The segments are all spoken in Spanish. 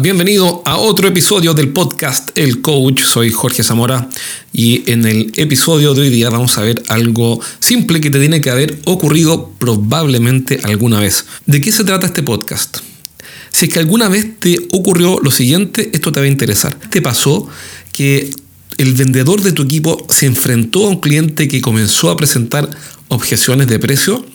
bienvenido a otro episodio del podcast El Coach. Soy Jorge Zamora y en el episodio de hoy día vamos a ver algo simple que te tiene que haber ocurrido probablemente alguna vez. ¿De qué se trata este podcast? Si es que alguna vez te ocurrió lo siguiente, esto te va a interesar. Te pasó que el vendedor de tu equipo se enfrentó a un cliente que comenzó a presentar objeciones de precio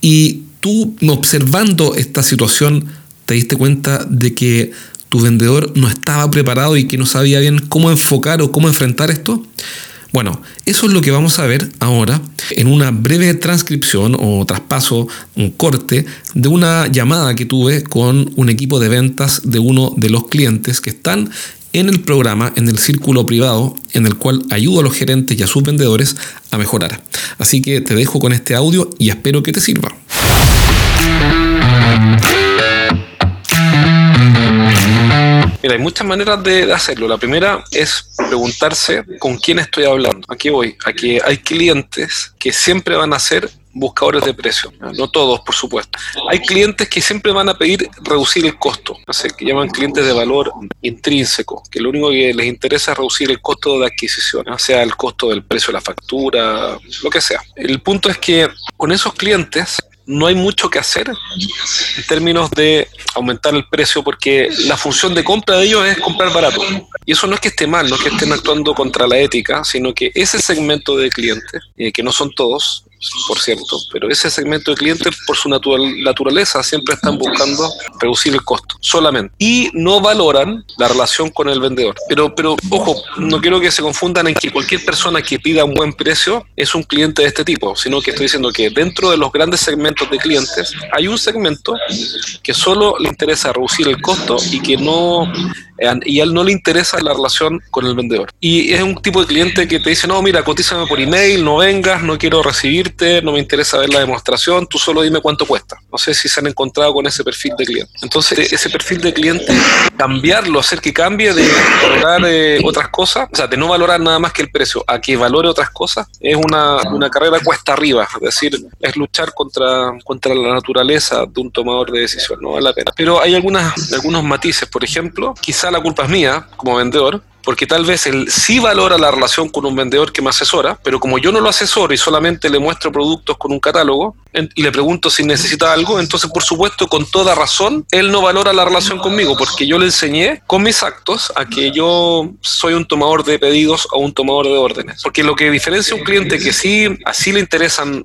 y tú observando esta situación te diste cuenta de que tu vendedor no estaba preparado y que no sabía bien cómo enfocar o cómo enfrentar esto? Bueno, eso es lo que vamos a ver ahora en una breve transcripción o traspaso, un corte de una llamada que tuve con un equipo de ventas de uno de los clientes que están en el programa, en el círculo privado, en el cual ayudo a los gerentes y a sus vendedores a mejorar. Así que te dejo con este audio y espero que te sirva. Mira, hay muchas maneras de, hacerlo. La primera es preguntarse con quién estoy hablando. Aquí voy, aquí hay clientes que siempre van a ser buscadores de precio. No todos, por supuesto. Hay clientes que siempre van a pedir reducir el costo, sé, que llaman clientes de valor intrínseco, que lo único que les interesa es reducir el costo de adquisición, sea el costo del precio de la factura, lo que sea. El punto es que con esos clientes no hay mucho que hacer en términos de aumentar el precio porque la función de compra de ellos es comprar barato. Y eso no es que esté mal, no es que estén actuando contra la ética, sino que ese segmento de clientes, eh, que no son todos, por cierto, pero ese segmento de clientes, por su naturaleza, siempre están buscando reducir el costo, solamente. Y no valoran la relación con el vendedor. Pero, pero ojo, no quiero que se confundan en que cualquier persona que pida un buen precio es un cliente de este tipo, sino que estoy diciendo que dentro de los grandes segmentos de clientes hay un segmento que solo le interesa reducir el costo y que no y a no le interesa la relación con el vendedor. Y es un tipo de cliente que te dice, no, mira, cotízame por email, no vengas, no quiero no me interesa ver la demostración, tú solo dime cuánto cuesta. No sé si se han encontrado con ese perfil de cliente. Entonces, ese perfil de cliente, cambiarlo, hacer que cambie de valorar eh, otras cosas, o sea, de no valorar nada más que el precio, a que valore otras cosas, es una, una carrera cuesta arriba, es decir, es luchar contra, contra la naturaleza de un tomador de decisión, no vale la pena. Pero hay algunas, algunos matices, por ejemplo, quizás la culpa es mía como vendedor, porque tal vez él sí valora la relación con un vendedor que me asesora, pero como yo no lo asesoro y solamente le muestro productos con un catálogo y le pregunto si necesita algo, entonces por supuesto con toda razón él no valora la relación conmigo, porque yo le enseñé con mis actos a que yo soy un tomador de pedidos o un tomador de órdenes. Porque lo que diferencia a un cliente que sí, así le interesan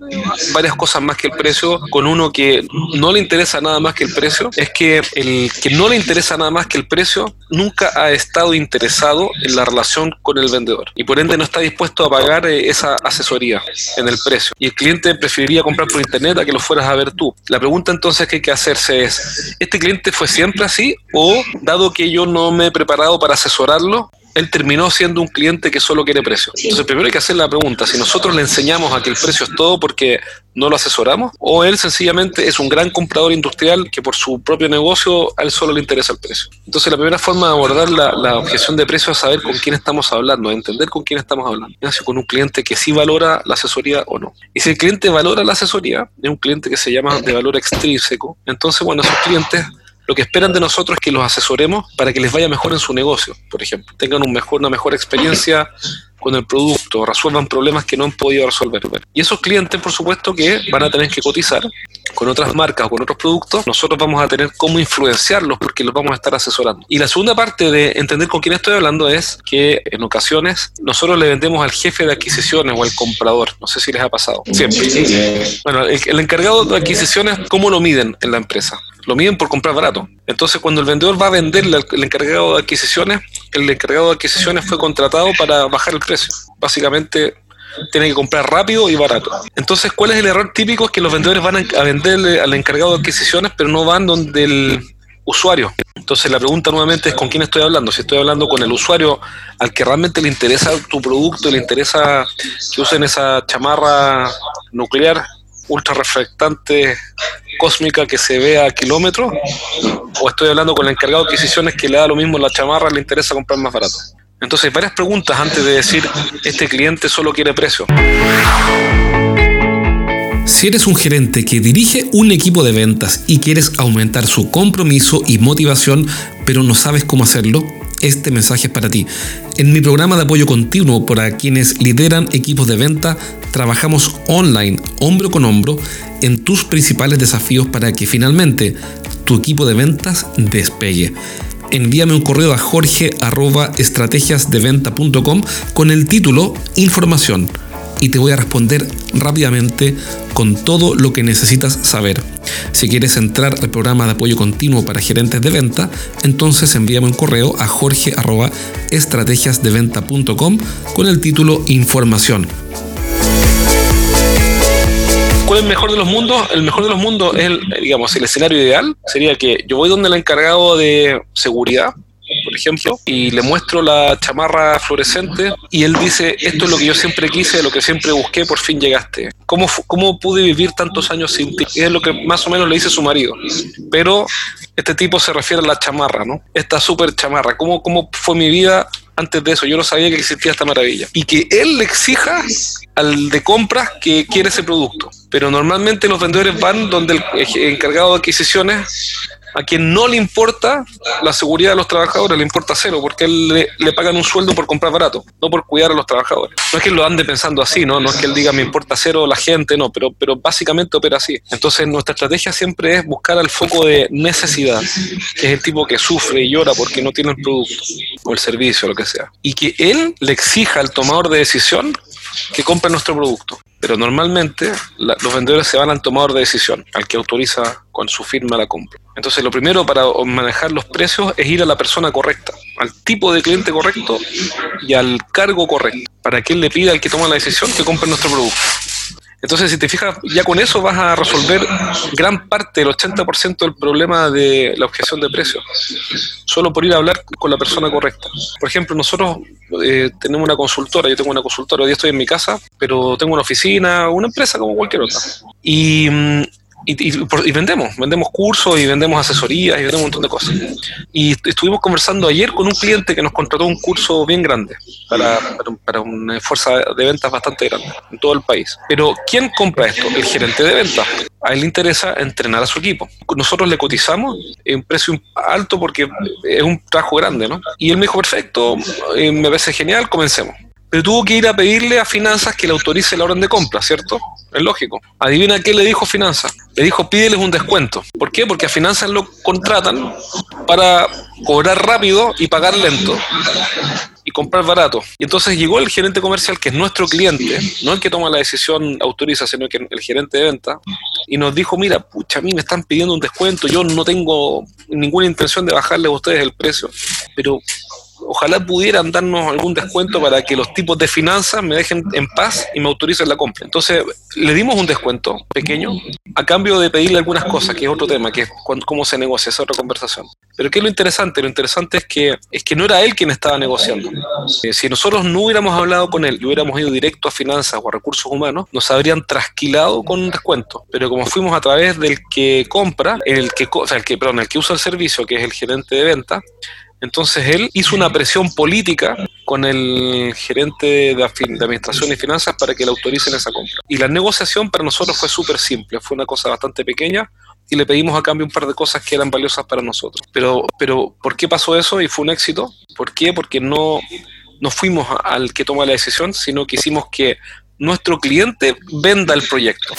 varias cosas más que el precio, con uno que no le interesa nada más que el precio, es que el que no le interesa nada más que el precio nunca ha estado interesado en la relación con el vendedor y por ende no está dispuesto a pagar eh, esa asesoría en el precio. Y el cliente preferiría comprar por internet que lo fueras a ver tú. La pregunta entonces que hay que hacerse es, ¿este cliente fue siempre así o dado que yo no me he preparado para asesorarlo, él terminó siendo un cliente que solo quiere precio. Entonces, primero hay que hacer la pregunta, si nosotros le enseñamos a que el precio es todo porque no lo asesoramos, o él sencillamente es un gran comprador industrial que por su propio negocio a él solo le interesa el precio. Entonces, la primera forma de abordar la, objeción de precio es saber con quién estamos hablando, entender con quién estamos hablando. Si con un cliente que sí valora la asesoría o no. Y si el cliente valora la asesoría, es un cliente que se llama de valor extrínseco, entonces, bueno, esos clientes lo que esperan de nosotros es que los asesoremos para que les vaya mejor en su negocio, por ejemplo. Tengan un mejor, una mejor experiencia con el producto, resuelvan problemas que no han podido resolver. Y esos clientes, por supuesto, que van a tener que cotizar con otras marcas o con otros productos, nosotros vamos a tener cómo influenciarlos porque los vamos a estar asesorando. Y la segunda parte de entender con quién estoy hablando es que en ocasiones nosotros le vendemos al jefe de adquisiciones o al comprador. No sé si les ha pasado. Siempre. Bueno, el encargado de adquisiciones, ¿cómo lo miden en la empresa? Lo miden por comprar barato. Entonces, cuando el vendedor va a venderle al encargado de adquisiciones, el encargado de adquisiciones fue contratado para bajar el precio. Básicamente, tiene que comprar rápido y barato. Entonces, ¿cuál es el error típico? Es que los vendedores van a venderle al encargado de adquisiciones, pero no van donde el usuario. Entonces, la pregunta nuevamente es con quién estoy hablando. Si estoy hablando con el usuario al que realmente le interesa tu producto, le interesa que usen esa chamarra nuclear ultra reflectante cósmica que se ve a kilómetros, o estoy hablando con el encargado de adquisiciones que le da lo mismo la chamarra, le interesa comprar más barato. Entonces, varias preguntas antes de decir, este cliente solo quiere precio. Si eres un gerente que dirige un equipo de ventas y quieres aumentar su compromiso y motivación, pero no sabes cómo hacerlo, este mensaje es para ti. En mi programa de apoyo continuo para quienes lideran equipos de venta, trabajamos online, hombro con hombro, en tus principales desafíos para que finalmente tu equipo de ventas despegue. Envíame un correo a jorge.estrategiasdeventa.com con el título Información y te voy a responder rápidamente con todo lo que necesitas saber. Si quieres entrar al programa de apoyo continuo para gerentes de venta, entonces envíame un correo a jorge.estrategiasdeventa.com con el título Información. ¿Cuál es el mejor de los mundos? El mejor de los mundos es, el, digamos, el escenario ideal. Sería que yo voy donde el encargado de seguridad ejemplo, y le muestro la chamarra fluorescente y él dice, esto es lo que yo siempre quise, lo que siempre busqué, por fin llegaste. ¿Cómo, cómo pude vivir tantos años sin ti? Es lo que más o menos le dice su marido. Pero este tipo se refiere a la chamarra, ¿no? Esta súper chamarra. ¿Cómo, ¿Cómo fue mi vida antes de eso? Yo no sabía que existía esta maravilla. Y que él le exija al de compras que quiere ese producto. Pero normalmente los vendedores van donde el encargado de adquisiciones a quien no le importa la seguridad de los trabajadores, le importa cero, porque él le, pagan un sueldo por comprar barato, no por cuidar a los trabajadores. No es que lo ande pensando así, ¿no? No es que él diga me importa cero la gente, no, pero, pero básicamente opera así. Entonces nuestra estrategia siempre es buscar al foco de necesidad, que es el tipo que sufre y llora porque no tiene el producto o el servicio, o lo que sea. Y que él le exija al tomador de decisión que compre nuestro producto. Pero normalmente los vendedores se van al tomador de decisión, al que autoriza con su firma la compra. Entonces lo primero para manejar los precios es ir a la persona correcta, al tipo de cliente correcto y al cargo correcto, para que él le pida al que toma la decisión que compre nuestro producto. Entonces, si te fijas, ya con eso vas a resolver gran parte, el 80% del problema de la objeción de precios, solo por ir a hablar con la persona correcta. Por ejemplo, nosotros eh, tenemos una consultora, yo tengo una consultora, hoy estoy en mi casa, pero tengo una oficina, una empresa como cualquier otra. Y mm, y, vendemos, vendemos cursos y vendemos asesorías y vendemos un montón de cosas. Y estuvimos conversando ayer con un cliente que nos contrató un curso bien grande para, para, una fuerza de ventas bastante grande en todo el país. Pero ¿quién compra esto? El gerente de ventas. A él le interesa entrenar a su equipo. Nosotros le cotizamos en precio alto porque es un trabajo grande, ¿no? Y él me dijo, perfecto, eh, me parece genial, comencemos pero tuvo que ir a pedirle a Finanzas que le autorice la orden de compra, ¿cierto? Es lógico. Adivina qué le dijo Finanzas. Le dijo pídeles un descuento. ¿Por qué? Porque a Finanzas lo contratan para cobrar rápido y pagar lento y comprar barato. Y entonces llegó el gerente comercial, que es nuestro cliente, no el que toma la decisión, autoriza, sino que el gerente de venta, y nos dijo, mira, pucha, a mí me están pidiendo un descuento, yo no tengo ninguna intención de bajarle a ustedes el precio, pero ojalá pudieran darnos algún descuento para que los tipos de finanzas me dejen en paz y me autoricen la compra. Entonces, le dimos un descuento pequeño a cambio de pedirle algunas cosas, que es otro tema, que es cómo se negocia, esa otra conversación. Pero ¿qué es lo interesante? Lo interesante es que, es que no era él quien estaba negociando. Eh, si nosotros no hubiéramos hablado con él y hubiéramos ido directo a finanzas o a recursos humanos, nos habrían trasquilado con un descuento. Pero como fuimos a través del que compra, el que, o sea, el que, perdón, el que usa el servicio, que es el gerente de venta, entonces él hizo una presión política con el gerente de, administración y finanzas para que le autoricen esa compra. Y la negociación para nosotros fue súper simple, fue una cosa bastante pequeña y le pedimos a cambio un par de cosas que eran valiosas para nosotros. Pero, pero ¿por qué pasó eso y fue un éxito? ¿Por qué? Porque no, no fuimos al que toma la decisión, sino que hicimos que nuestro cliente venda el proyecto.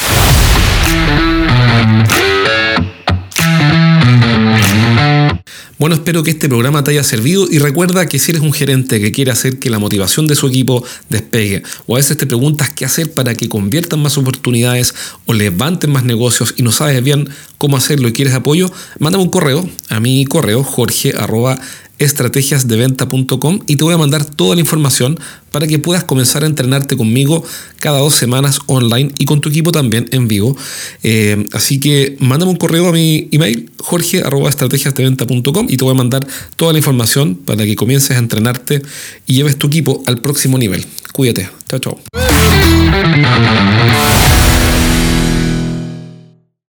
Bueno, espero que este programa te haya servido y recuerda que si eres un gerente que quiere hacer que la motivación de su equipo despegue o a veces te preguntas qué hacer para que conviertan más oportunidades o levanten más negocios y no sabes bien cómo hacerlo y quieres apoyo, mándame un correo a mi correo jorge estrategiasdeventa.com y te voy a mandar toda la información para que puedas comenzar a entrenarte conmigo cada dos semanas online y con tu equipo también en vivo. Eh, así que mándame un correo a mi email jorge.estrategiasdeventa.com y te voy a mandar toda la información para que comiences a entrenarte y lleves tu equipo al próximo nivel. Cuídate. Chao, chao.